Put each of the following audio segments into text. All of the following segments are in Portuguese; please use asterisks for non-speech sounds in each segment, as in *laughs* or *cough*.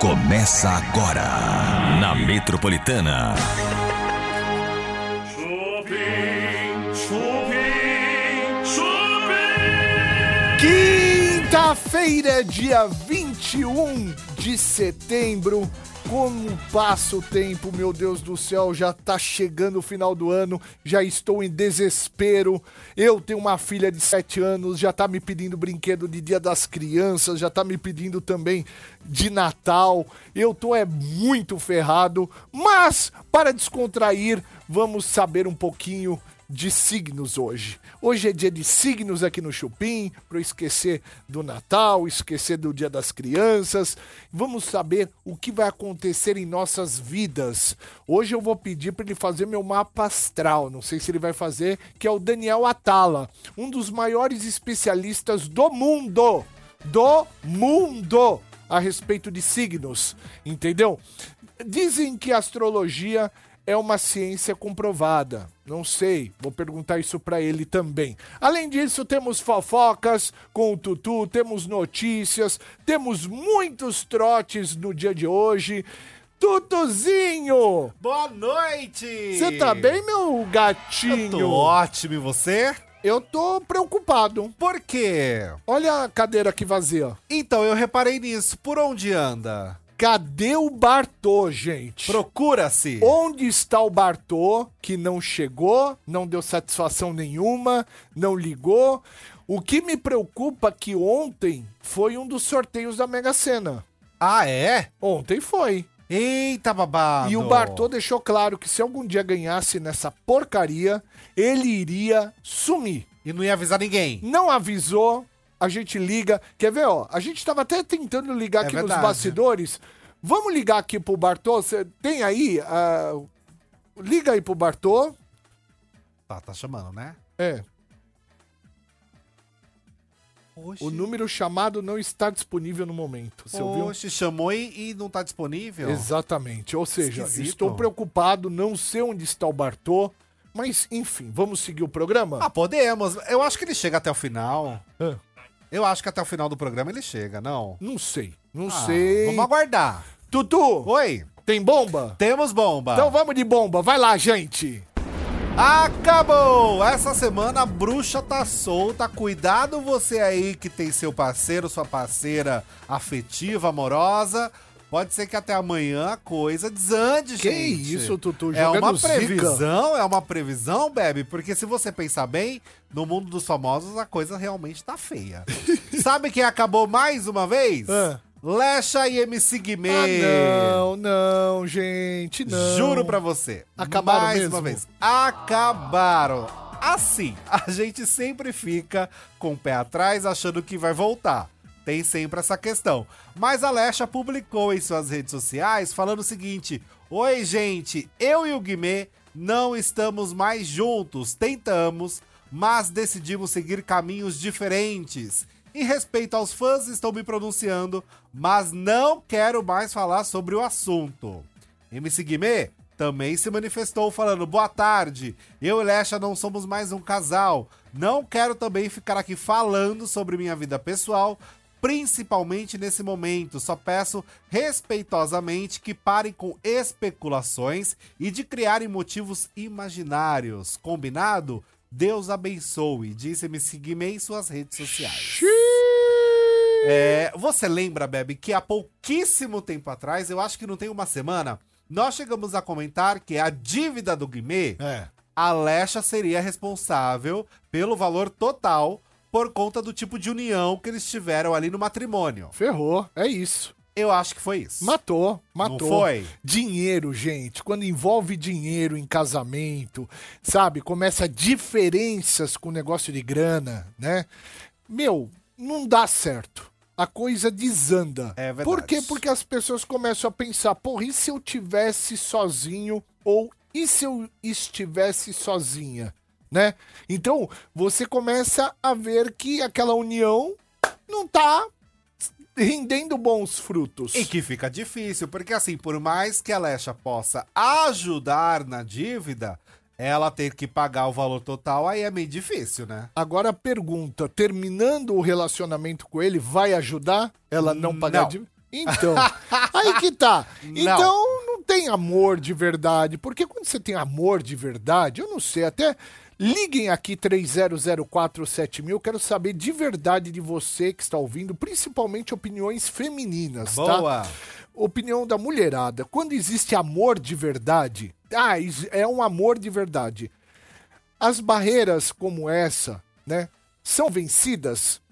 Começa agora na Metropolitana. Chupim, chupim, chupim. Quinta-feira, dia 21 de setembro. Como passa o tempo, meu Deus do céu, já tá chegando o final do ano, já estou em desespero. Eu tenho uma filha de 7 anos, já tá me pedindo brinquedo de Dia das Crianças, já tá me pedindo também de Natal. Eu tô é muito ferrado, mas para descontrair, vamos saber um pouquinho de signos hoje. Hoje é dia de signos aqui no Chupim, para esquecer do Natal, esquecer do Dia das Crianças. Vamos saber o que vai acontecer em nossas vidas. Hoje eu vou pedir para ele fazer meu mapa astral, não sei se ele vai fazer, que é o Daniel Atala, um dos maiores especialistas do mundo. Do mundo! A respeito de signos, entendeu? Dizem que a astrologia é uma ciência comprovada. Não sei, vou perguntar isso para ele também. Além disso, temos fofocas com o Tutu, temos notícias, temos muitos trotes no dia de hoje. Tutuzinho! Boa noite! Você tá bem, meu gatinho? Eu tô ótimo, e você? Eu tô preocupado. Por quê? Olha a cadeira aqui vazia. Então, eu reparei nisso. Por onde anda? Cadê o Bartô, gente? Procura-se. Onde está o Bartô que não chegou, não deu satisfação nenhuma, não ligou? O que me preocupa é que ontem foi um dos sorteios da Mega Sena. Ah, é? Ontem foi. Eita, babado. E o Bartô deixou claro que se algum dia ganhasse nessa porcaria, ele iria sumir. E não ia avisar ninguém. Não avisou, a gente liga. Quer ver, ó? A gente tava até tentando ligar É aqui verdade. nos bastidores. Vamos ligar aqui pro Bartô? Cê tem aí? ah, liga aí pro Bartô. Tá, tá chamando, né? É. Oxi. O número chamado não está disponível no momento. Você ouviu? Oxi, chamou e, e não tá disponível? Exatamente. Ou seja, Esquisito. estou preocupado, não sei onde está o Bartô. Mas, enfim, vamos seguir o programa? Ah, podemos. Eu acho que ele chega até o final. Ah, Eu acho que até o final do programa ele chega, não? não sei. Não Ah, sei. Vamos aguardar. Tutu, Oi, tem bomba? temos bomba. Então vamos de bomba. Vai lá, gente. Acabou! Essa semana a bruxa tá solta. Cuidado você aí que tem seu parceiro, sua parceira afetiva, amorosa. Pode ser que até amanhã a coisa desande, Que gente. isso, Tutu, É uma zica. previsão, é uma previsão, Bebe, porque se você pensar bem, no mundo dos famosos a coisa realmente tá feia. *laughs* Sabe quem acabou mais uma vez? Ah. Lecha e MC Guimê. Ah, não, não, gente, não. Juro pra você. Acabaram mais mesmo? uma vez. Acabaram. Assim, a gente sempre fica com o pé atrás achando que vai voltar. Tem sempre essa questão. Mas a Lecha publicou em suas redes sociais falando o seguinte: Oi, gente, eu e o Guimê não estamos mais juntos. Tentamos, mas decidimos seguir caminhos diferentes. Em respeito aos fãs, estou me pronunciando, mas não quero mais falar sobre o assunto. MC Guimê também se manifestou falando: Boa tarde, eu e Lecha não somos mais um casal. Não quero também ficar aqui falando sobre minha vida pessoal, principalmente nesse momento. Só peço respeitosamente que parem com especulações e de criarem motivos imaginários. Combinado? Deus abençoe, disse MC Guimê em suas redes sociais. É, você lembra, Bebe, que há pouquíssimo tempo atrás, eu acho que não tem uma semana, nós chegamos a comentar que a dívida do Guimê, É. a Lecha seria responsável pelo valor total por conta do tipo de união que eles tiveram ali no matrimônio. Ferrou, é isso. Eu acho que foi isso. Matou, matou. foi? Dinheiro, gente. Quando envolve dinheiro em casamento, sabe? Começa diferenças com o negócio de grana, né? Meu, não dá certo. A coisa desanda. É verdade. Por quê? Porque as pessoas começam a pensar, porra, e se eu tivesse sozinho? Ou e se eu estivesse sozinha? Né? Então, você começa a ver que aquela união não tá rendendo bons frutos. E que fica difícil, porque assim, por mais que a Lecha possa ajudar na dívida, ela ter que pagar o valor total, aí é meio difícil, né? Agora a pergunta, terminando o relacionamento com ele, vai ajudar ela não pagar Não. dívida? Então, *laughs* aí que tá. Então não tem amor de verdade. Porque quando você tem amor de verdade, eu não sei, até liguem aqui 30047000, eu quero saber de verdade de você que está ouvindo, principalmente opiniões femininas, tá? Boa. Opinião da mulherada. Quando existe amor de verdade, ah, é um amor de verdade. As barreiras como essa, né, são vencidas,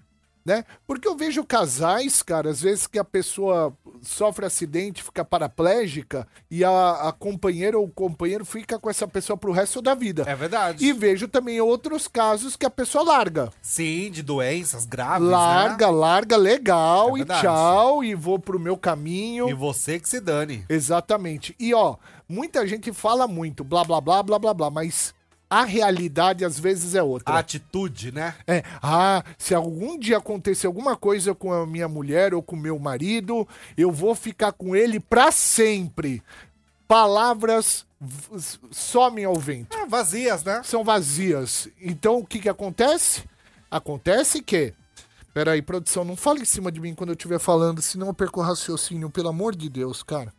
né? Porque eu vejo casais, cara, às vezes que a pessoa sofre acidente, fica paraplégica e a, a companheira ou o companheiro fica com essa pessoa pro resto da vida. É verdade. E vejo também outros casos que a pessoa larga. Sim, de doenças graves, Larga, né? larga, legal, É e tchau, e vou pro meu caminho. E você que se dane. Exatamente. E ó, muita gente fala muito, blá blá blá blá blá blá, mas a realidade às vezes é outra. A atitude, né? É, ah, se algum dia acontecer alguma coisa com a minha mulher ou com o meu marido, eu vou ficar com ele pra sempre. Palavras somem ao vento. É, vazias, né? São vazias. Então o que que acontece? Acontece que. Peraí, produção, não fale em cima de mim quando eu estiver falando, senão eu perco o raciocínio, pelo amor de Deus, cara.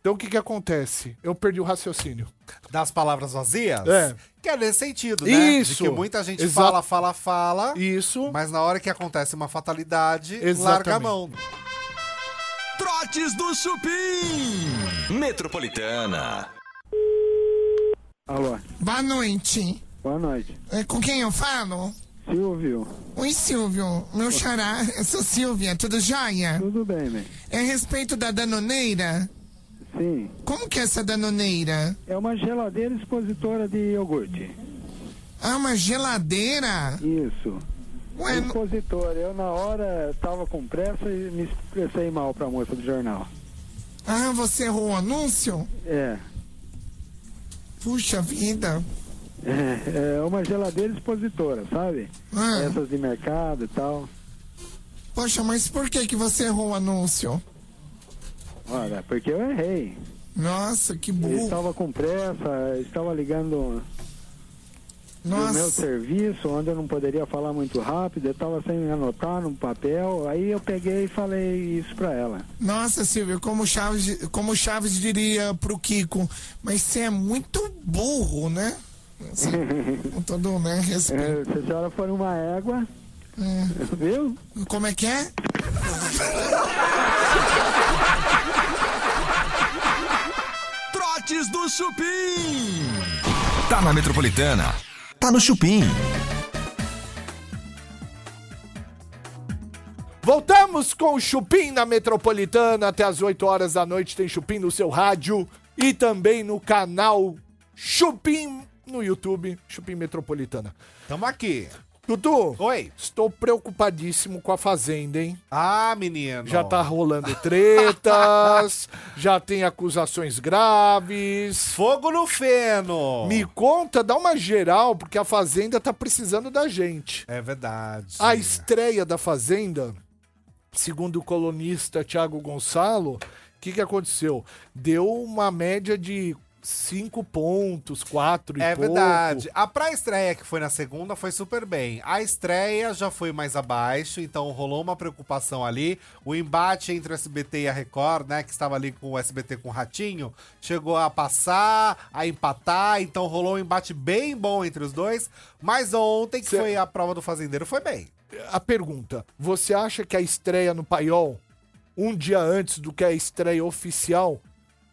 Então o que que acontece? Eu perdi o raciocínio. Das palavras vazias? É. Que é nesse sentido, né? Isso. De que muita gente Exa- fala, fala, fala. Isso. Mas na hora que acontece uma fatalidade, Exatamente. larga a mão. Trotes do Chupim. Metropolitana. Alô, Boa noite. boa noite. É, com quem eu falo? Silvio, Oi, Silvio. Meu xará, eu sou Silvia, tudo jóia? tudo bem, né? É a respeito da danoneira? Sim, Como que é essa danoneira? é uma geladeira expositora de iogurte. Ah, uma geladeira? Isso. Ué, Expositora. Eu, na hora, tava com pressa e me expressei mal pra moça do jornal. ah, você errou o anúncio? É, Puxa vida. é, é uma geladeira expositora, sabe? Ah, Essas de mercado e tal. poxa, mas por que que você errou o anúncio? Olha, porque eu errei. Nossa, que Eu burro. estava com pressa, estava ligando no meu Nossa. serviço, onde eu não poderia falar muito rápido, eu estava sem anotar no papel, aí eu peguei e falei isso pra ela. Nossa, Silvio, como Chaves, como Chaves diria pro Kiko, mas você é muito burro, né? Assim, *laughs* com todo, né, respeito. É, se a senhora for uma égua, *laughs* viu? Como é que é? *laughs* Trotes do Chupim. Tá na Metropolitana. Tá no Chupim. Voltamos com o Chupim na Metropolitana. Até as 8 horas da noite tem Chupim no seu rádio e também no canal Chupim no YouTube, Chupim Metropolitana. Tamo aqui. Dudu, Oi. estou preocupadíssimo com a Fazenda, hein? Ah, menino. Já tá rolando tretas, *laughs* já tem acusações graves. Fogo no feno. Me conta, dá uma geral, porque a Fazenda tá precisando da gente. É verdade. A estreia da Fazenda, segundo o colunista Thiago Gonçalo, o que, que aconteceu? Deu uma média de 5 pontos, 4 e É pouco. verdade. A pré-estreia que foi na segunda foi super bem. A estreia já foi mais abaixo, então rolou uma preocupação ali. O embate entre o SBT e a Record, né, que estava ali com o SBT com o Ratinho, chegou a passar, a empatar, então rolou um embate bem bom entre os dois. Mas ontem, que Cê- foi a prova do Fazendeiro, foi bem. A pergunta, você acha que a estreia no Paiol, um dia antes do que a estreia oficial,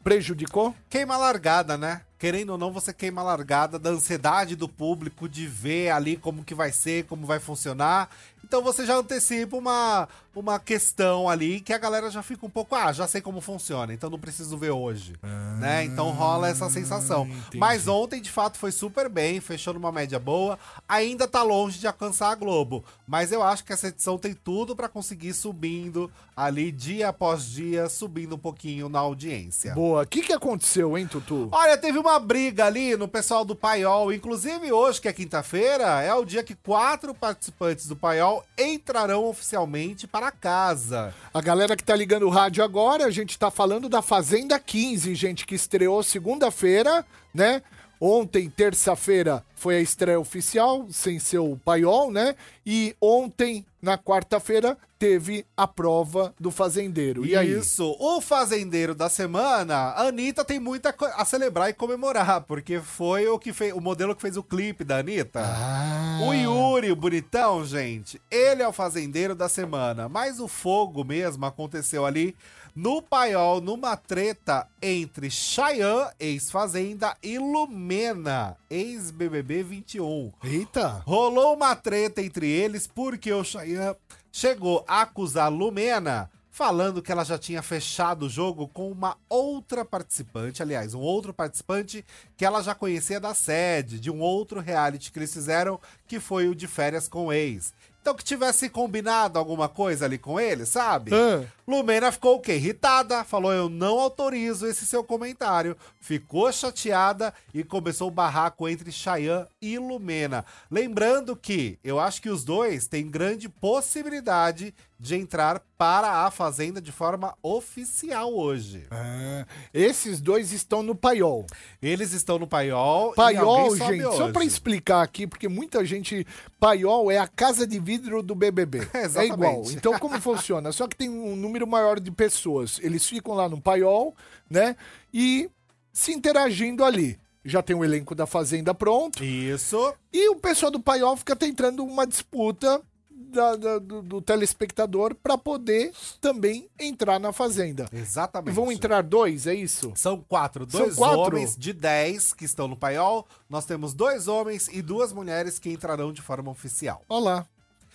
prejudicou? Queima largada, né? Querendo ou não, você queima a largada da ansiedade do público de ver ali como que vai ser, como vai funcionar. Então você já antecipa uma, uma questão ali que a galera já fica um pouco, ah, já sei como funciona, então não preciso ver hoje. né? Então rola essa sensação. entendi. Mas ontem, de fato, foi super bem, fechou numa média boa. Ainda tá longe de alcançar a Globo. Mas eu acho que essa edição tem tudo pra conseguir subindo ali dia após dia, subindo um pouquinho na audiência. Boa. O que, que aconteceu, hein, Tutu? Olha, teve uma briga ali no pessoal do Paiol. Inclusive, hoje, que é quinta-feira, é o dia que quatro participantes do Paiol entrarão oficialmente para casa. A galera que tá ligando o rádio agora, a gente tá falando da Fazenda 15, gente, que estreou segunda-feira, né? Ontem, terça-feira, foi a estreia oficial, sem ser o paiol, né? E ontem, na quarta-feira, teve a prova do fazendeiro. E aí? Isso, o fazendeiro da semana, a Anitta tem muito a, celebrar e comemorar, porque foi o que fez, o modelo que fez o clipe da Anitta. Ah. O Yuri, o bonitão, gente, ele é o fazendeiro da semana, mas o fogo mesmo aconteceu ali no paiol, numa treta entre Chayanne, ex-fazenda, e Lumena, ex-BBB 21. Eita! Rolou uma treta entre eles porque o Chayanne chegou a acusar Lumena falando que ela já tinha fechado o jogo com uma outra participante, aliás, um outro participante que ela já conhecia da sede, de um outro reality que eles fizeram, que foi o de férias com o ex. Então que tivesse combinado alguma coisa ali com ele, sabe? Ah. Lumena ficou o quê? Irritada, falou: Eu não autorizo esse seu comentário. Ficou chateada e começou o barraco entre Chayanne e Lumena. Lembrando que eu acho que os dois têm grande possibilidade de entrar para a Fazenda de forma oficial hoje. Ah, esses dois estão no paiol. Eles estão no paiol. Paiol, gente, só hoje. pra explicar aqui, porque muita gente. Paiol é a casa de vidro do BBB. *laughs* é igual. Então, como funciona? Só que tem um número maior de pessoas. Eles ficam lá no paiol, né? E se interagindo ali. Já tem o elenco da Fazenda pronto. Isso. E o pessoal do paiol fica tentando uma disputa da- da- do, do telespectador pra poder também entrar na Fazenda. E Exatamente. vão entrar dois, é isso? São quatro. São Dois quatro? homens de dez que estão no paiol. Nós temos dois homens e duas mulheres que entrarão de forma oficial. Olha lá.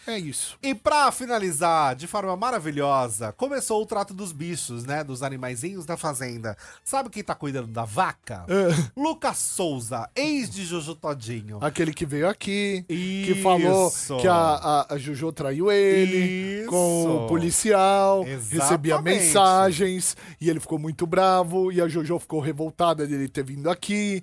É isso. E pra finalizar de forma maravilhosa, começou o trato dos bichos, né? Dos animaizinhos da fazenda. Sabe quem tá cuidando da vaca? Ah. Lucas Souza, ex de Jojo Todinho. Aquele que veio aqui, que Isso. falou que a, a, a Juju traiu ele Isso. com o policial, Exatamente. recebia mensagens e ele ficou muito bravo e a Jojo ficou revoltada dele ter vindo aqui.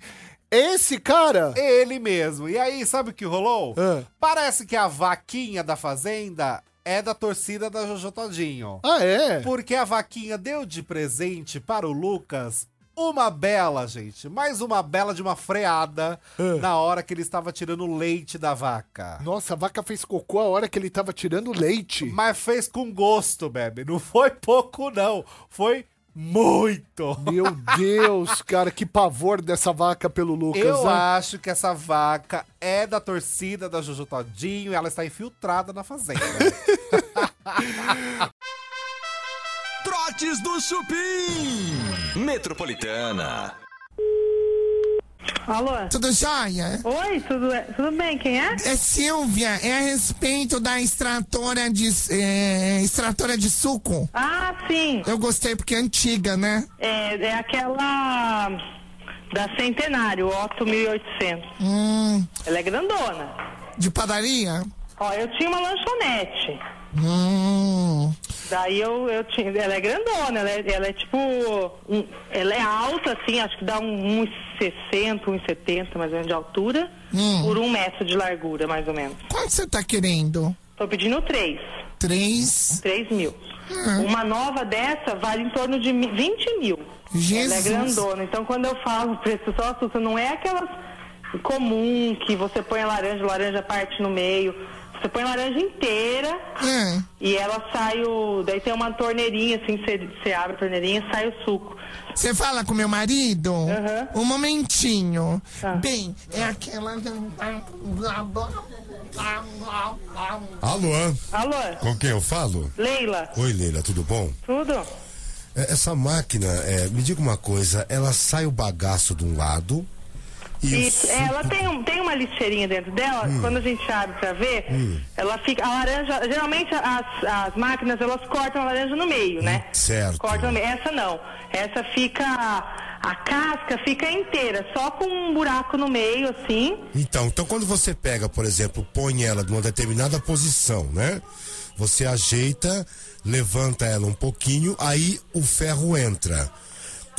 Esse cara. Ele mesmo. E aí, sabe o que rolou? Ah. Parece que a vaquinha da fazenda é da torcida da Jojo Todinho. Ah, é? Porque a vaquinha deu de presente para o Lucas uma bela, gente. Mais uma bela de uma freada Ah. na hora que ele estava tirando o leite da vaca. Nossa, a vaca fez cocô a hora que ele tava tirando leite. Mas fez com gosto, bebe. Não foi pouco, não. Foi muito. Meu Deus, cara, que pavor dessa vaca pelo Lucas, Eu né? acho que essa vaca é da torcida da Jojo Todinho e ela está infiltrada na fazenda. *laughs* Trotes do Chupim. Metropolitana. Alô? Tudo jóia? Oi, tudo, tudo bem? Quem é? É Silvia, é a respeito da extratora de, é, extratora de suco. Ah, sim. Eu gostei porque é antiga, né? É, é aquela da Centenário, Otto 1800. Hum, Ela é grandona. de padaria? Ó, eu tinha uma lanchonete. Hum, Daí eu, eu tinha. Ela é grandona, ela é, ela é tipo. um- ela é alta, assim, acho que dá um- uns 60, uns 70 mais ou menos de altura. Por um metro de largura, mais ou menos. quanto você tá querendo? Tô pedindo três. Três? 3 mil. Uma nova dessa vale em torno de mi- 20 mil. Jesus. Ela é grandona. Então, quando eu falo preço só assusta, não é aquelas comum que você põe a laranja, laranja parte no meio. Você põe laranja inteira É. e ela sai o. Daí tem uma torneirinha, assim, você, você abre a torneirinha e sai o suco. Você fala com meu marido? Aham. Um momentinho. Tá. Bem, é aquela. Alô, Alô, com quem eu falo? Leila, Oi, Leila, tudo bom? tudo? É, Essa máquina, é, me diga uma coisa, ela sai o bagaço de um lado e, é, ela tem, um, tem uma lixeirinha dentro dela, quando a gente abre pra ver, ela fica. A laranja. Geralmente as, as máquinas elas cortam a laranja no meio, né? certo. Cortam no meio. Essa não. Essa fica. A casca fica inteira, só com um buraco no meio, assim. Então, então quando você pega, por exemplo, põe ela numa determinada posição, né? Você ajeita, levanta ela um pouquinho, aí o ferro entra.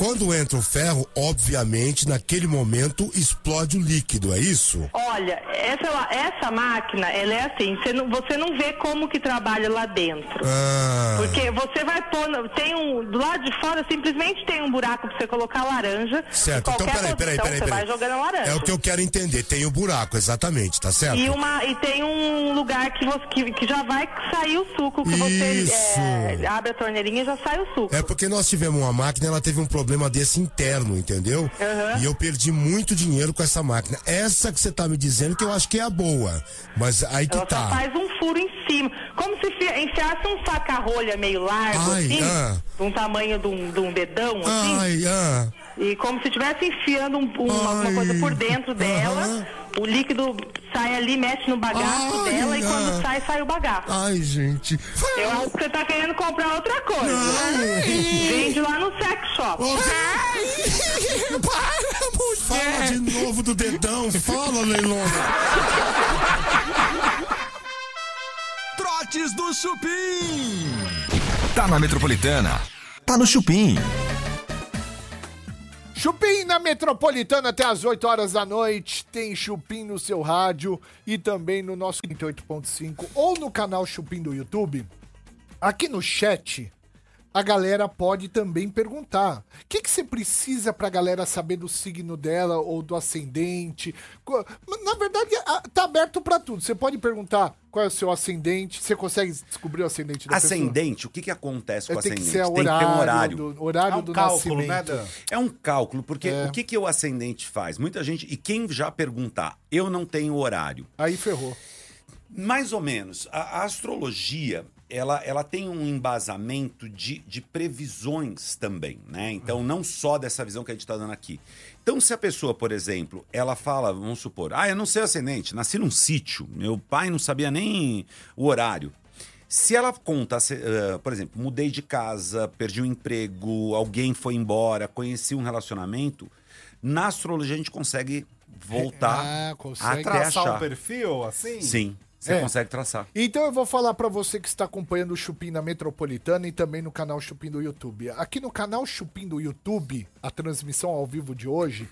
Quando entra o ferro, obviamente, naquele momento explode o líquido, é isso? Olha, essa, essa máquina, ela é assim, você não, você não vê como que trabalha lá dentro. Ah, Porque você vai pôr, tem um, do lado de fora simplesmente tem um buraco pra você colocar laranja. certo. Então, peraí, peraí, posição, peraí. Você peraí. vai jogando a laranja. É o que eu quero entender. Tem o buraco, exatamente, tá certo? E, uma, e tem um lugar que, você, que, que já vai sair o suco, que você Isso. é, abre a torneirinha e já sai o suco. É porque nós tivemos uma máquina, ela teve um problema desse interno, entendeu? Aham. E eu perdi muito dinheiro com essa máquina. Essa que você tá me dizendo que eu acho que é a boa. Mas aí que Ela só tá. faz um furo em cima. Como se fi- enfiasse um saca-rolha meio largo, Ai, assim, ah. de um tamanho de um, de um dedão, assim. Ai, ah. E como se estivesse enfiando um- um- alguma Ai. coisa por dentro dela. Aham. O líquido sai ali, mexe no bagaço Ai, dela e quando ah. sai, sai o bagaço. Ai, gente. Eu acho que você tá querendo comprar outra coisa. Ai. Vende lá no sex shop. Ô, *laughs* Fala de novo do dedão. Fala, Leilona. Trotes do Chupim. Tá na Metropolitana. Tá no Chupim. Chupim na Metropolitana até as 8 horas da noite. Tem Chupim no seu rádio e também no nosso 38.5 ou no canal Chupim do YouTube. Aqui no chat, a galera pode também perguntar: o que, que você precisa pra galera saber do signo dela ou do ascendente? Na verdade, a- tá aberto pra tudo. Você pode perguntar qual é o seu ascendente. Você consegue descobrir o ascendente da pessoa? Ascendente, o que, que acontece com o tem que ascendente? ser o tem que ter um horário, horário. do, horário É um do cálculo, né, nascimento. Dan? É um cálculo, porque É. o que, que o ascendente faz? Muita gente, e quem já perguntar, eu não tenho horário. Aí ferrou. Mais ou menos. A, a astrologia, ela, ela tem um embasamento de, de previsões também, né? Então, não só dessa visão que a gente está dando aqui. Então, se a pessoa, por exemplo, ela fala, vamos supor, ah, eu não sei ascendente, nasci num sítio, meu pai não sabia nem o horário. Se ela conta, por exemplo, mudei de casa, perdi o emprego, alguém foi embora, conheci um relacionamento, na astrologia a gente consegue voltar Ah, consegue. até Traçar achar. um perfil, assim? Sim, você É. consegue traçar. Então eu vou falar pra você que está acompanhando o Chupim na Metropolitana e também no canal Chupim do YouTube. Aqui no canal Chupim do YouTube, a transmissão ao vivo de hoje,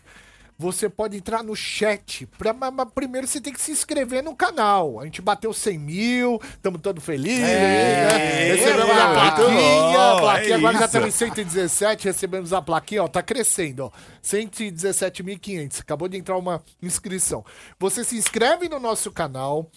você pode entrar no chat. Pra, mas, mas primeiro você tem que se inscrever no canal. A gente bateu 100 mil, estamos todos felizes. né? Recebemos a muito plaquinha. a plaquinha é agora já isso. estamos em 117, recebemos a plaquinha, ó, tá crescendo, ó. 117.500. Acabou de entrar uma inscrição. Você se inscreve no nosso canal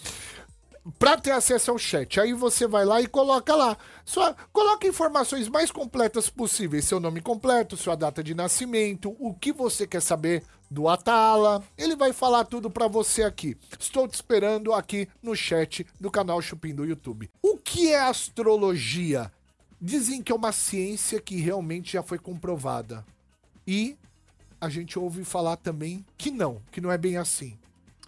para ter acesso ao chat. Aí você vai lá e coloca lá. Só coloca informações mais completas possíveis, seu nome completo, sua data de nascimento, o que você quer saber do Atala. Ele vai falar tudo para você aqui. Estou te esperando aqui no chat do canal Chupim do YouTube. O que é astrologia? Dizem que é uma ciência que realmente já foi comprovada. E a gente ouve falar também que não, que não é bem assim.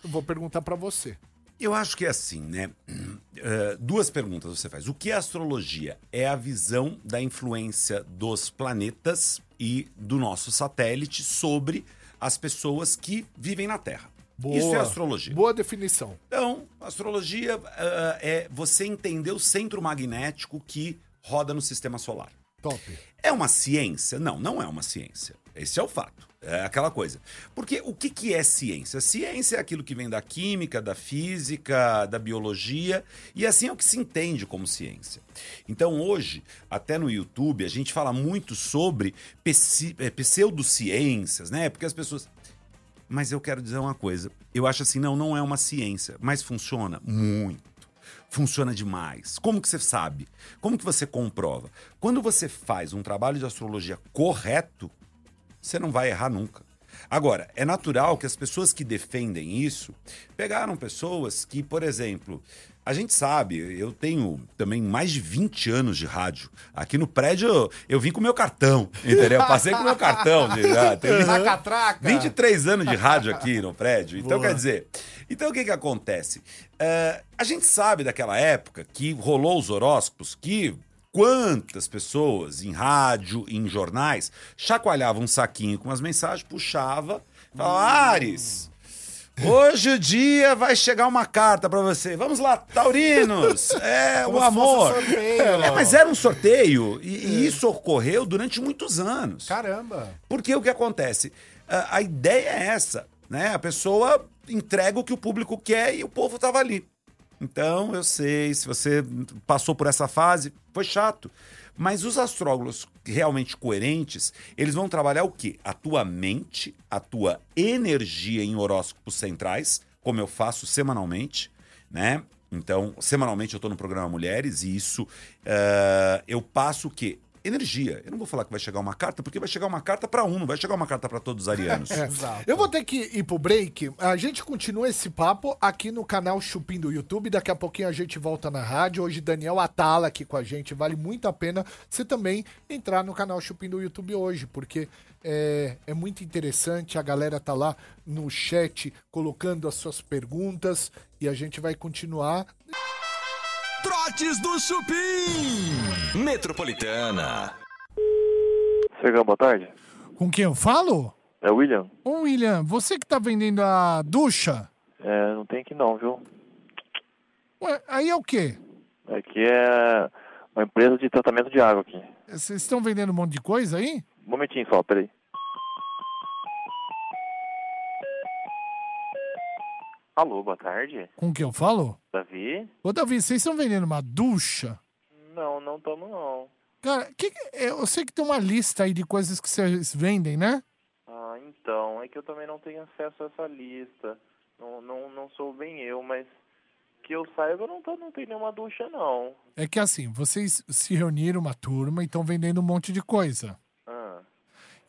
Eu vou perguntar para você. Eu acho que é assim, né? *clears throat* Eh, duas perguntas você faz. O que é astrologia? É a visão da influência dos planetas e do nosso satélite sobre as pessoas que vivem na Terra. Isso é astrologia. Boa definição. Então, astrologia ah, é você entender o centro magnético que roda no sistema solar. Top. É uma ciência? Não, não é uma ciência. Esse é o fato. É aquela coisa. Porque o que, que é ciência? Ciência é aquilo que vem da química, da física, da biologia, e assim é o que se entende como ciência. Então, hoje, até no YouTube, a gente fala muito sobre eh, pseudociências, né? Porque as pessoas. Mas eu quero dizer uma coisa. Eu acho assim, não, não é uma ciência, mas funciona muito. Funciona demais. Como que você sabe? Como que você comprova? Quando você faz um trabalho de astrologia correto, você não vai errar nunca. Agora, é natural que as pessoas que defendem isso pegaram pessoas que, por exemplo, a gente sabe, eu tenho também mais de 20 anos de rádio. Aqui no prédio eu, eu vim com o meu cartão, entendeu? Eu passei com o meu cartão. De, *laughs* ah, tem catraca. 23 anos de rádio aqui no prédio. Então, quer dizer, então o que que acontece? É, a gente sabe daquela época que rolou os horóscopos que quantas pessoas em rádio, em jornais, chacoalhavam um saquinho com umas mensagens, puxava, falava, Ares, Hoje o dia vai chegar uma carta pra você. Vamos lá, taurinos. *laughs* É Como o amor. um. É, mas era um sorteio e, e isso ocorreu durante muitos anos. Caramba. Porque o que acontece? A, a ideia é essa, né? A pessoa entrega o que o público quer e o povo tava ali. Então, eu sei, se você passou por essa fase, foi chato. Mas os astrólogos realmente coerentes, eles vão trabalhar o quê? A tua mente, a tua energia em horóscopos centrais, como eu faço semanalmente, né? Então, semanalmente eu tô no programa Mulheres e isso eh, eu passo o quê? Energia. Eu não vou falar que vai chegar uma carta, porque vai chegar uma carta para um, não vai chegar uma carta para todos os arianos. *laughs* É. Eu vou ter que ir pro break. A gente continua esse papo aqui no canal Chupim do YouTube. Daqui a pouquinho a gente volta na rádio. Hoje Daniel Atala aqui com a gente. Vale muito a pena você também entrar no canal Chupim do YouTube hoje, porque é, é muito interessante. A galera tá lá no chat colocando as suas perguntas e a gente vai continuar. Trotes do Chupim. Metropolitana. Sergão, boa tarde. Com quem eu falo? É o William? Ô, William, você que tá vendendo a ducha? É, não tem aqui não, viu? Ué, aí é o quê? Aqui é uma empresa de tratamento de água aqui. Vocês estão vendendo um monte de coisa aí? Um momentinho só, peraí. Alô, boa tarde. Com quem eu falo? Davi? Ô, Davi, vocês estão vendendo uma ducha? Não, não estamos não. Cara, que que- eu sei que tem uma lista aí de coisas que vocês vendem, né? Ah, então, é que eu também não tenho acesso a essa lista. Não, não, não sou bem eu, mas que eu saiba, não, tô, não tem nenhuma ducha, não. É que assim, vocês se reuniram uma turma e estão vendendo um monte de coisa. Ah,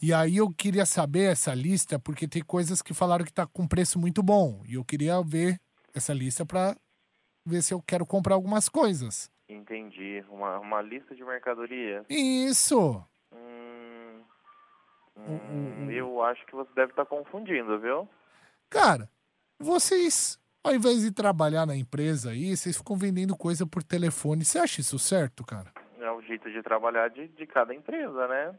E aí eu queria saber essa lista, porque tem coisas que falaram que tá com preço muito bom. E eu queria ver essa lista pra ver se eu quero comprar algumas coisas. Entendi. Uma, uma lista de mercadoria. Isso! Hum, hum, eu acho que você deve estar confundindo, viu? Cara, vocês, ao invés de trabalhar na empresa aí, vocês ficam vendendo coisa por telefone. Você acha isso certo, cara? É o jeito de trabalhar de, de cada empresa, né?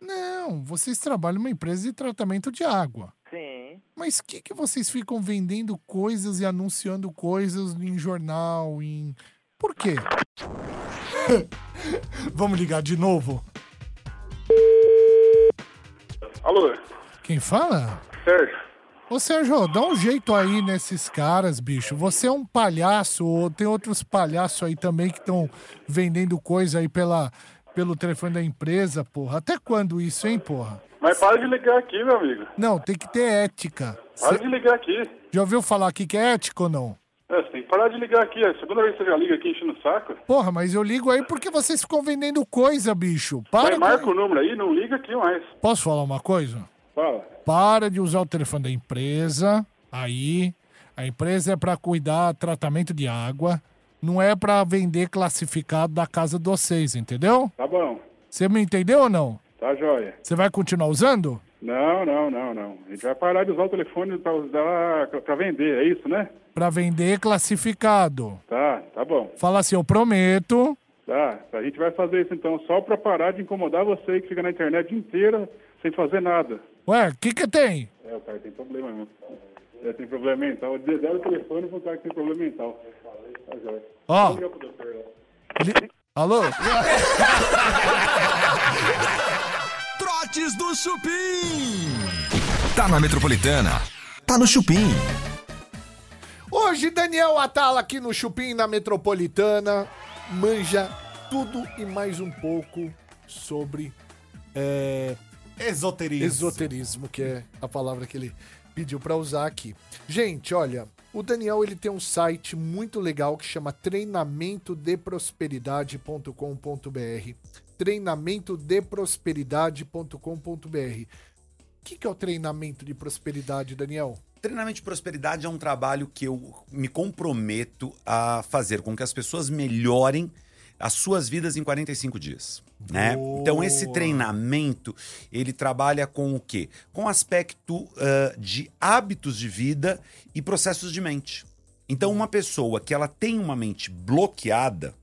Não, vocês trabalham numa empresa de tratamento de água. Sim. Mas que que vocês ficam vendendo coisas e anunciando coisas em jornal, em... Por quê? *laughs* Vamos ligar de novo? Alô, Quem fala? Sérgio. Ô Sérgio, dá um jeito aí nesses caras, bicho. Você é um palhaço, ou tem outros palhaços aí também que estão vendendo coisa aí pela, pelo telefone da empresa, porra. Até quando isso, hein, porra? Mas para de ligar aqui, meu amigo. Não, tem que ter ética. Para de ligar aqui. Já ouviu falar aqui que é ético ou não? É, você tem que parar de ligar aqui. É a segunda vez que você já liga aqui enchendo o saco. Porra, mas eu ligo aí porque vocês ficam vendendo coisa, bicho. Para. Mas marca o número aí, não liga aqui mais. Posso falar uma coisa? Fala. Para de usar o telefone da empresa. Aí, a empresa é para cuidar tratamento de água, não é para vender classificado da casa de vocês, entendeu? Tá bom. Você me entendeu ou não? Tá jóia. Você vai continuar usando? Não, não, não, não. A gente vai parar de usar o telefone pra usar pra vender, é isso, né? Para vender classificado. Tá, tá bom. Fala assim, eu prometo. Tá, a gente vai fazer isso então só pra parar de incomodar você que fica na internet inteira sem fazer nada. Ué, o que que tem? É, o cara tem problema mesmo. É, tem problema mental. Zero o telefone pro cara que tem problema mental. Tá. Ó. Li- Alô? *laughs* Trotes do Chupim. Tá na Metropolitana. Tá no Chupim. Hoje, Daniel Atala aqui no Chupim, na Metropolitana, manja tudo e mais um pouco sobre é, Esoterismo. esoterismo, que é a palavra que ele pediu pra usar aqui. Gente, olha, o Daniel ele tem um site muito legal que chama treinamentodeprosperidade.com.br. Treinamentodeprosperidade.com.br. O que, que é o treinamento de prosperidade, Daniel? Treinamento de prosperidade é um trabalho que eu me comprometo a fazer com que as pessoas melhorem as suas vidas em 45 dias. Né? Então esse treinamento ele trabalha com o quê? Com o aspecto ah, de hábitos de vida e processos de mente. Então uma pessoa que ela tem uma mente bloqueada,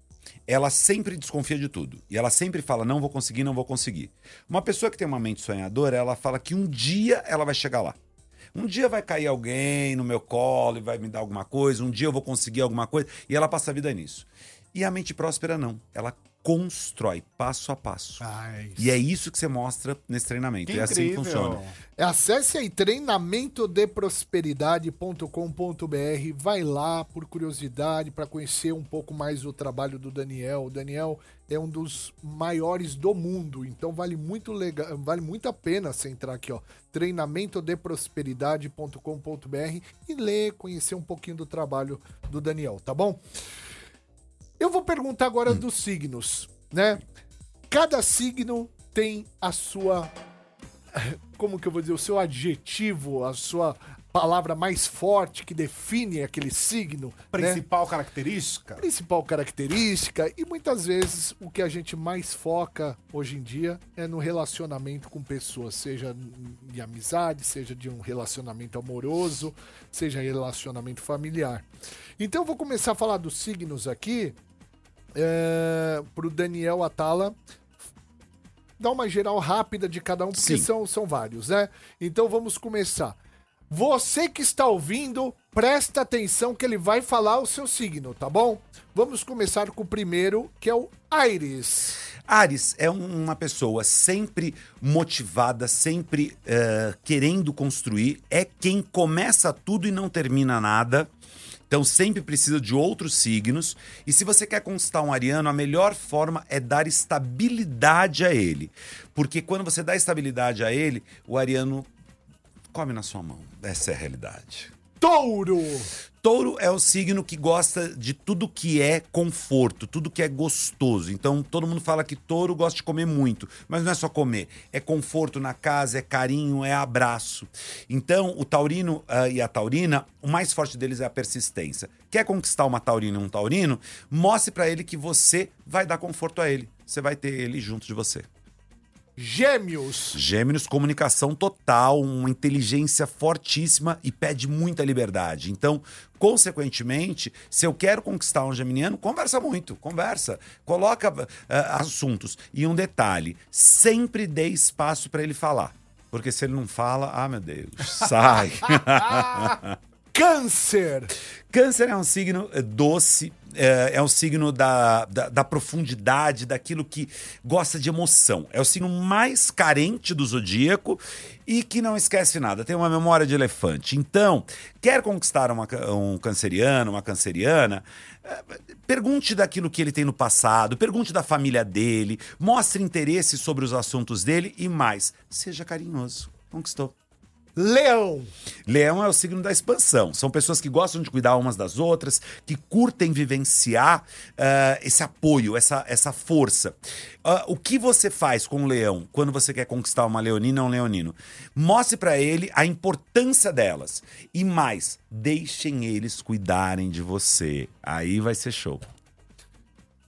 ela sempre desconfia de tudo. E ela sempre fala, não vou conseguir, não vou conseguir. Uma pessoa que tem uma mente sonhadora, ela fala que um dia ela vai chegar lá. Um dia vai cair alguém no meu colo e vai me dar alguma coisa, um dia eu vou conseguir alguma coisa, e ela passa a vida nisso. E a mente próspera não. Ela constrói passo a passo. E é isso que você mostra nesse treinamento. Que é assim que incrível. funciona. Acesse aí treinamentodeprosperidade.com.br. Vai lá por curiosidade para conhecer um pouco mais o trabalho do Daniel. O Daniel é um dos maiores do mundo, então vale muito legal, vale muito a pena você entrar aqui, ó, treinamentodeprosperidade.com.br e ler, conhecer um pouquinho do trabalho do Daniel, tá bom? Eu vou perguntar agora dos signos, né? Cada signo tem a sua *laughs* como que eu vou dizer, o seu adjetivo, a sua palavra mais forte que define aquele signo. né? Principal característica? Principal característica. E muitas vezes o que a gente mais foca hoje em dia é no relacionamento com pessoas, seja de amizade, seja de um relacionamento amoroso, seja relacionamento familiar. Então eu vou começar a falar dos signos aqui é, pro Daniel Atala dar uma geral rápida de cada um, porque Sim. são, são vários, né? Então vamos começar. Você que está ouvindo, presta atenção que ele vai falar o seu signo, tá bom? Vamos começar com o primeiro, que é o Aires. Ares é um- uma pessoa sempre motivada, sempre eh, querendo construir, é quem começa tudo e não termina nada. Então sempre precisa de outros signos. E se você quer conquistar um ariano, a melhor forma é dar estabilidade a ele. Porque quando você dá estabilidade a ele, o ariano come na sua mão. Essa é a realidade. Touro! Touro é o signo que gosta de tudo que é conforto, tudo que é gostoso. Então, todo mundo fala que touro gosta de comer muito, mas não é só comer, é conforto na casa, é carinho, é abraço. Então, o taurino ah, e a taurina, o mais forte deles é a persistência. Quer conquistar uma taurina e um taurino? Mostre pra ele que você vai dar conforto a ele. Você vai ter ele junto de você. Gêmeos. Gêmeos, comunicação total, uma inteligência fortíssima e pede muita liberdade. Então, consequentemente, se eu quero conquistar um geminiano, conversa muito, conversa, coloca ah, assuntos. E um detalhe, sempre dê espaço para ele falar. Porque se ele não fala, ah, meu Deus, sai. *laughs* Câncer. Câncer é um signo eh, doce, é, é um signo da, da, da profundidade, daquilo que gosta de emoção. É o signo mais carente do zodíaco e que não esquece nada, tem uma memória de elefante. Então, quer conquistar uma um canceriano, uma canceriana, eh, pergunte daquilo que ele tem no passado, pergunte da família dele, mostre interesse sobre os assuntos dele e mais, seja carinhoso. Conquistou. Leão. Leão é o signo da expansão. São pessoas que gostam de cuidar umas das outras, que curtem vivenciar ah, esse apoio, essa, essa força. Ah, o que você faz com o leão quando você quer conquistar uma leonina ou um leonino? Mostre pra ele a importância delas. E mais, deixem eles cuidarem de você. Aí vai ser show.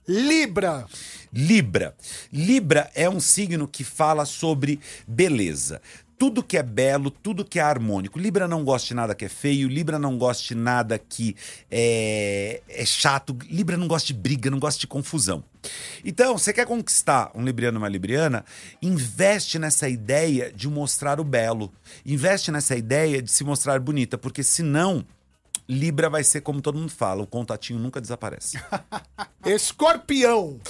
Libra. Libra. Libra é um signo que fala sobre beleza. Tudo que é belo, tudo que é harmônico. Libra não gosta de nada que é feio, Libra não gosta de nada que é, é chato, Libra não gosta de briga, não gosta de confusão. Então, você quer conquistar um libriano, uma libriana, investe nessa ideia de mostrar o belo. Investe nessa ideia de se mostrar bonita, porque senão Libra vai ser como todo mundo fala, o contatinho nunca desaparece. *laughs* Escorpião.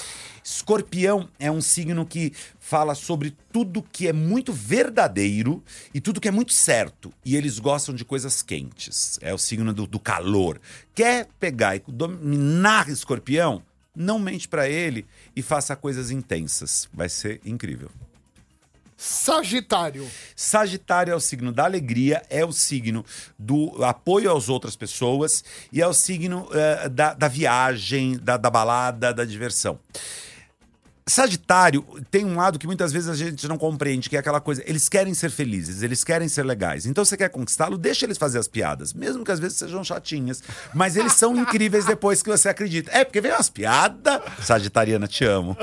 Escorpião é um signo que fala sobre tudo que é muito verdadeiro e tudo que é muito certo. E eles gostam de coisas quentes. É o signo do, do calor. Quer pegar e dominar escorpião? Não mente pra ele e faça coisas intensas. Vai ser incrível. Sagitário. Sagitário é o signo da alegria, é o signo do apoio às outras pessoas e é o signo eh, da, da viagem, da, da balada, da diversão. Sagitário tem um lado que muitas vezes a gente não compreende, que é aquela coisa, eles querem ser felizes, eles querem ser legais. Então você quer conquistá-lo, deixa eles fazer as piadas, mesmo que às vezes sejam chatinhas, mas eles são *laughs* incríveis depois que você acredita. É, porque vem umas piadas, Sagitariana, te amo.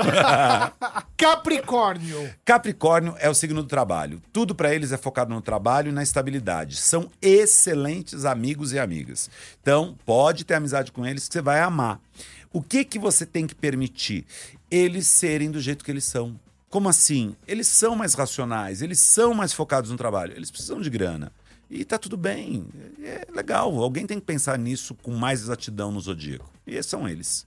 *laughs* Capricórnio. Capricórnio é o signo do trabalho. Tudo pra eles é focado no trabalho e na estabilidade. São excelentes amigos e amigas. Então, pode ter amizade com eles que você vai amar. O que que você tem que permitir? Eles serem do jeito que eles são. Como assim? Eles são mais racionais, eles são mais focados no trabalho, eles precisam de grana. E tá tudo bem. É legal. Alguém tem que pensar nisso com mais exatidão no zodíaco. E são eles.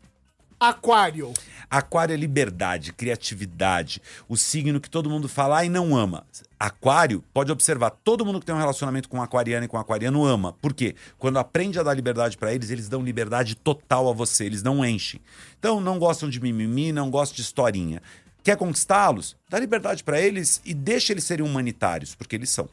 Aquário. Aquário é liberdade, criatividade, o signo que todo mundo fala e não ama. Aquário, pode observar, todo mundo que tem um relacionamento com aquariano e com aquariano ama. Por quê? Quando aprende a dar liberdade pra eles, eles dão liberdade total a você, eles não enchem. Então não gostam de mimimi, não gostam de historinha. Quer conquistá-los? Dá liberdade pra eles e deixa eles serem humanitários, porque eles são.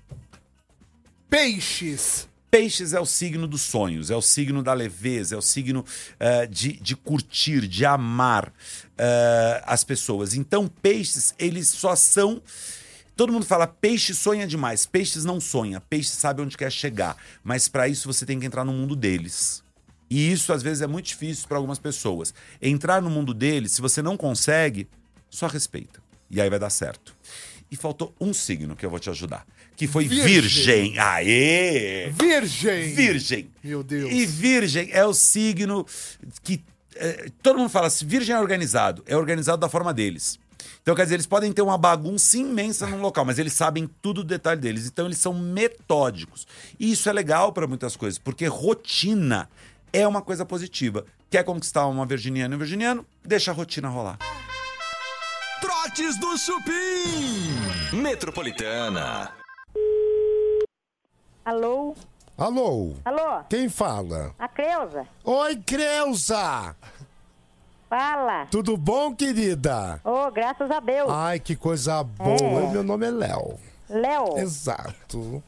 Peixes. Peixes é o signo dos sonhos, é o signo da leveza, é o signo eh, de, de curtir, de amar eh, as pessoas. Então, peixes, eles só são. Todo mundo fala peixe sonha demais. Peixes não sonha. Peixe sabe onde quer chegar. Mas para isso você tem que entrar no mundo deles. E isso às vezes é muito difícil para algumas pessoas. Entrar no mundo deles, se você não consegue, só respeita. E aí vai dar certo. E faltou um signo que eu vou te ajudar, que foi Virgem. virgem. Aê! Virgem. Virgem. Meu Deus. E virgem é o signo que eh, todo mundo fala assim, virgem é organizado, é organizado da forma deles. Então, quer dizer, eles podem ter uma bagunça imensa num local, mas eles sabem tudo o detalhe deles. Então, eles são metódicos. E isso é legal para muitas coisas, porque rotina é uma coisa positiva. Quer conquistar uma virginiana e um virginiano? Deixa a rotina rolar. Trotes do Chupim. Metropolitana. Alô? Alô? Alô? Quem fala? A Creuza? Oi, Creuza! Fala. Tudo bom, querida? Ô, graças a Deus. Ai, que coisa boa. É. Meu nome é Léo. Léo? Exato.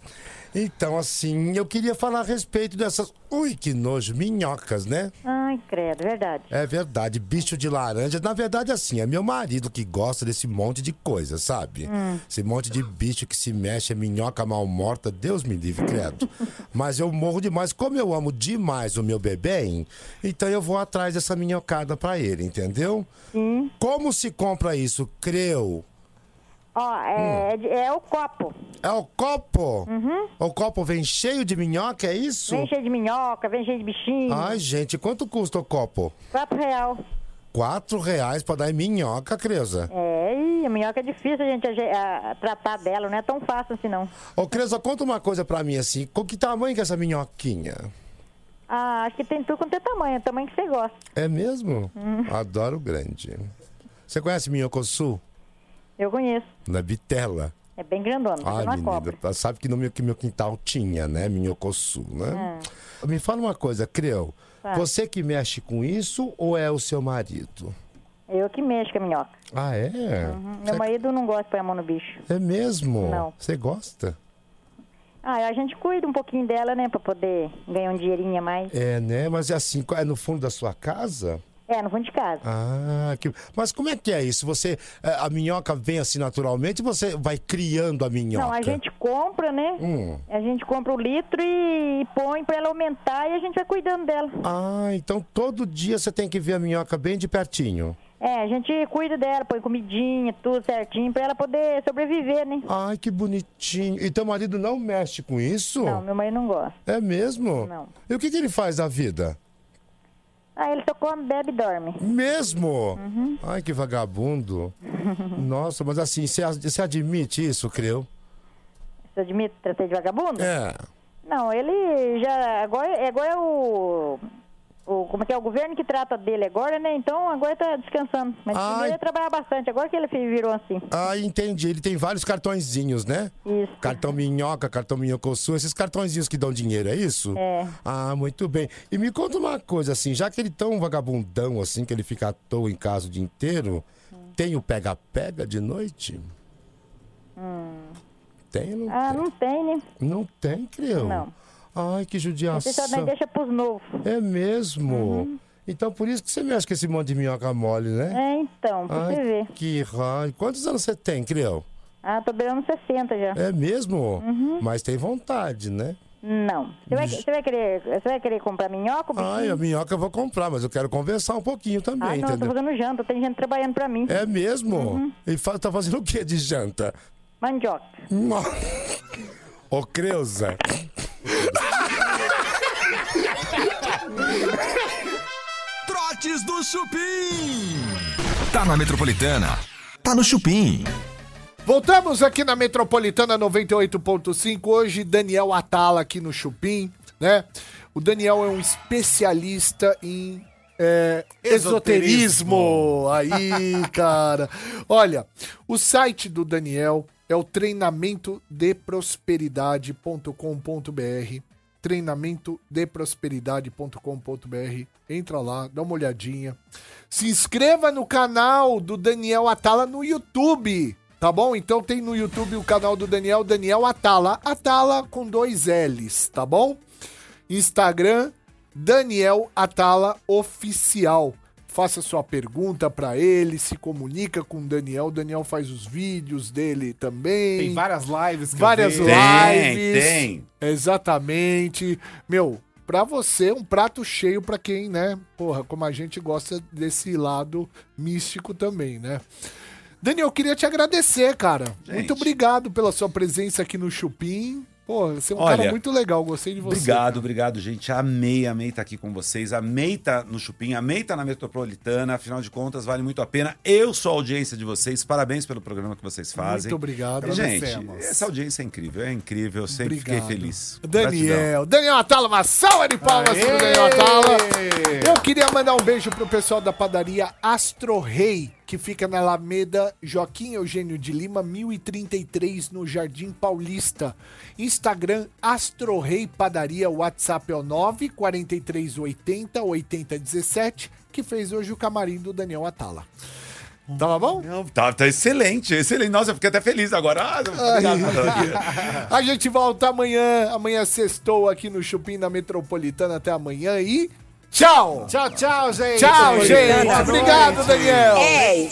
Então, assim, eu queria falar a respeito dessas. Ui, que nojo, minhocas, né? Ai, credo, verdade. É verdade, bicho de laranja. Na verdade, assim, é meu marido que gosta desse monte de coisa, sabe? Hum. Esse monte de bicho que se mexe, é minhoca mal morta, Deus me livre, credo. *laughs* Mas eu morro demais. Como eu amo demais o meu bebê, então eu vou atrás dessa minhocada pra ele, entendeu? Sim. Como se compra isso? Creu. Ó, é, Hum. é o copo. É o copo? Uhum. O copo vem cheio de minhoca, é isso? Vem cheio de minhoca, vem cheio de bichinho. Ai, gente, quanto custa o copo? Quatro real. Quatro reais pra dar em minhoca, Creuza. É, e a minhoca é difícil a gente a- a tratar dela, não é tão fácil assim não. Ô, Creuza, conta uma coisa pra mim, assim. Com que tamanho que é essa minhoquinha? Ah, acho que tem tudo quanto é tamanho, é o tamanho que você gosta. É mesmo? Hum. Adoro grande. Você conhece minhocosu? Eu conheço. Na vitela. É bem grandona, uma menina, cobra. tá- sabe que no meu, que meu quintal tinha, né? Minhocosu, né? É. Me fala uma coisa, Creu. Fala. Você que mexe com isso ou é o seu marido? Eu que mexo com a minhoca. Ah, é? Uhum. Meu marido não gosta de pôr a mão no bicho. É mesmo? Não. Você gosta? Ah, a gente cuida um pouquinho dela, né, pra poder ganhar um dinheirinho a mais. É, né? Mas é assim, é no fundo da sua casa? É, no fundo de casa. Ah, que... mas como é que é isso? Você, eh, a minhoca vem assim naturalmente, você vai criando a minhoca? Não, a gente compra, né? Hum. A gente compra o litro e põe pra ela aumentar e a gente vai cuidando dela. Ah, então todo dia você tem que ver a minhoca bem de pertinho. É, a gente cuida dela, põe comidinha, tudo certinho, pra ela poder sobreviver, né? Ai, que bonitinho. E teu marido não mexe com isso? Não, meu marido não gosta. É mesmo? Não. E o que, que ele faz da vida? Ah, ele só come, bebe e dorme. Mesmo? Uhum. Ai, que vagabundo. *laughs* Nossa, mas assim, você, admite isso, Creu? Você admite que tratei de vagabundo? É. Não, ele já. Agora, agora é o. O, como é que é? O governo que trata dele agora, né? Então agora tá descansando. Mas primeiro ele trabalha bastante, agora que ele virou assim. Ah, entendi. Ele tem vários cartõezinhos, né? Isso. Cartão Minhoca, cartão Minhocosu, esses cartõezinhos que dão dinheiro, é isso? É. Ah, muito bem. E me conta uma coisa, assim, já que ele é tão vagabundão, assim, que ele fica à toa em casa o dia inteiro, tem o pega-pega de noite? Hum. Tem ou não Ah, tem? não tem, né? Não tem, Creu? Não. Ai, que judiação. Você também deixa pros novos. É mesmo? Uhum. Então por isso que você mexe com esse monte de minhoca mole, né? É, então, pra Ai, você ver. que raio. Quantos anos você tem, Creu? Ah, tô beirando 60 já. É mesmo? Uhum. Mas tem vontade, né? Não. Você vai, você vai querer, você vai querer comprar minhoca Ai, a minhoca eu vou comprar, mas eu quero conversar um pouquinho também, Ah, não, eu tô entendeu? fazendo janta, tem gente trabalhando pra mim. É mesmo? Uhum. E fa- tá fazendo o que de janta? Mandioca. *laughs* Ô, Creuza. Do Chupim. Tá na Metropolitana. Tá no Chupim. Voltamos aqui na Metropolitana 98.5. Hoje, Daniel Atala aqui no Chupim, né? O Daniel é um especialista em é, esoterismo. Aí, cara. Olha, o site do Daniel é o treinamentodeprosperidade.com.br treinamentodeprosperidade.com.br Entra lá, dá uma olhadinha. Se inscreva no canal do Daniel Atala no YouTube, tá bom? Então tem no YouTube o canal do Daniel, Daniel Atala. Atala com dois L's, tá bom? Instagram, Daniel Atala Oficial. Faça sua pergunta pra ele, se comunica com o Daniel. O Daniel faz os vídeos dele também. Tem várias lives que Várias eu lives. Tem, tem. Exatamente. Meu, pra você, um prato cheio pra quem, né? Porra, como a gente gosta desse lado místico também, né? Daniel, eu queria te agradecer, cara. Muito obrigado pela sua presença aqui no Chupim. Pô, você é um cara Olha, muito legal, gostei de você. Obrigado, obrigado, gente. Amei, amei estar aqui com vocês. Amei estar no Chupim, amei estar na Metropolitana. Afinal de contas, vale muito a pena. Eu sou a audiência de vocês. Parabéns pelo programa que vocês fazem. Muito obrigado. Gente, Agradecemos. essa audiência é incrível, é incrível. Eu sempre Obrigado. fiquei feliz. Daniel, Daniel Atala, uma salva de palmas pro Daniel Atala. Eu queria mandar um beijo pro pessoal da padaria Astro Rei, que fica na Alameda Joaquim Eugênio de Lima, 1033, no Jardim Paulista. Instagram Astro Rei Padaria, WhatsApp é o 94380 8017, que fez hoje o camarim do Daniel Atala. Tava bom? Não, tá, tá excelente, excelente. Nossa, eu fiquei até feliz agora. Ah. *laughs* A gente volta amanhã. Amanhã sextou aqui no Chupim da Metropolitana. Até amanhã e Tchau. Tchau, tchau, gente. Tchau, gente. Obrigado, Daniel. É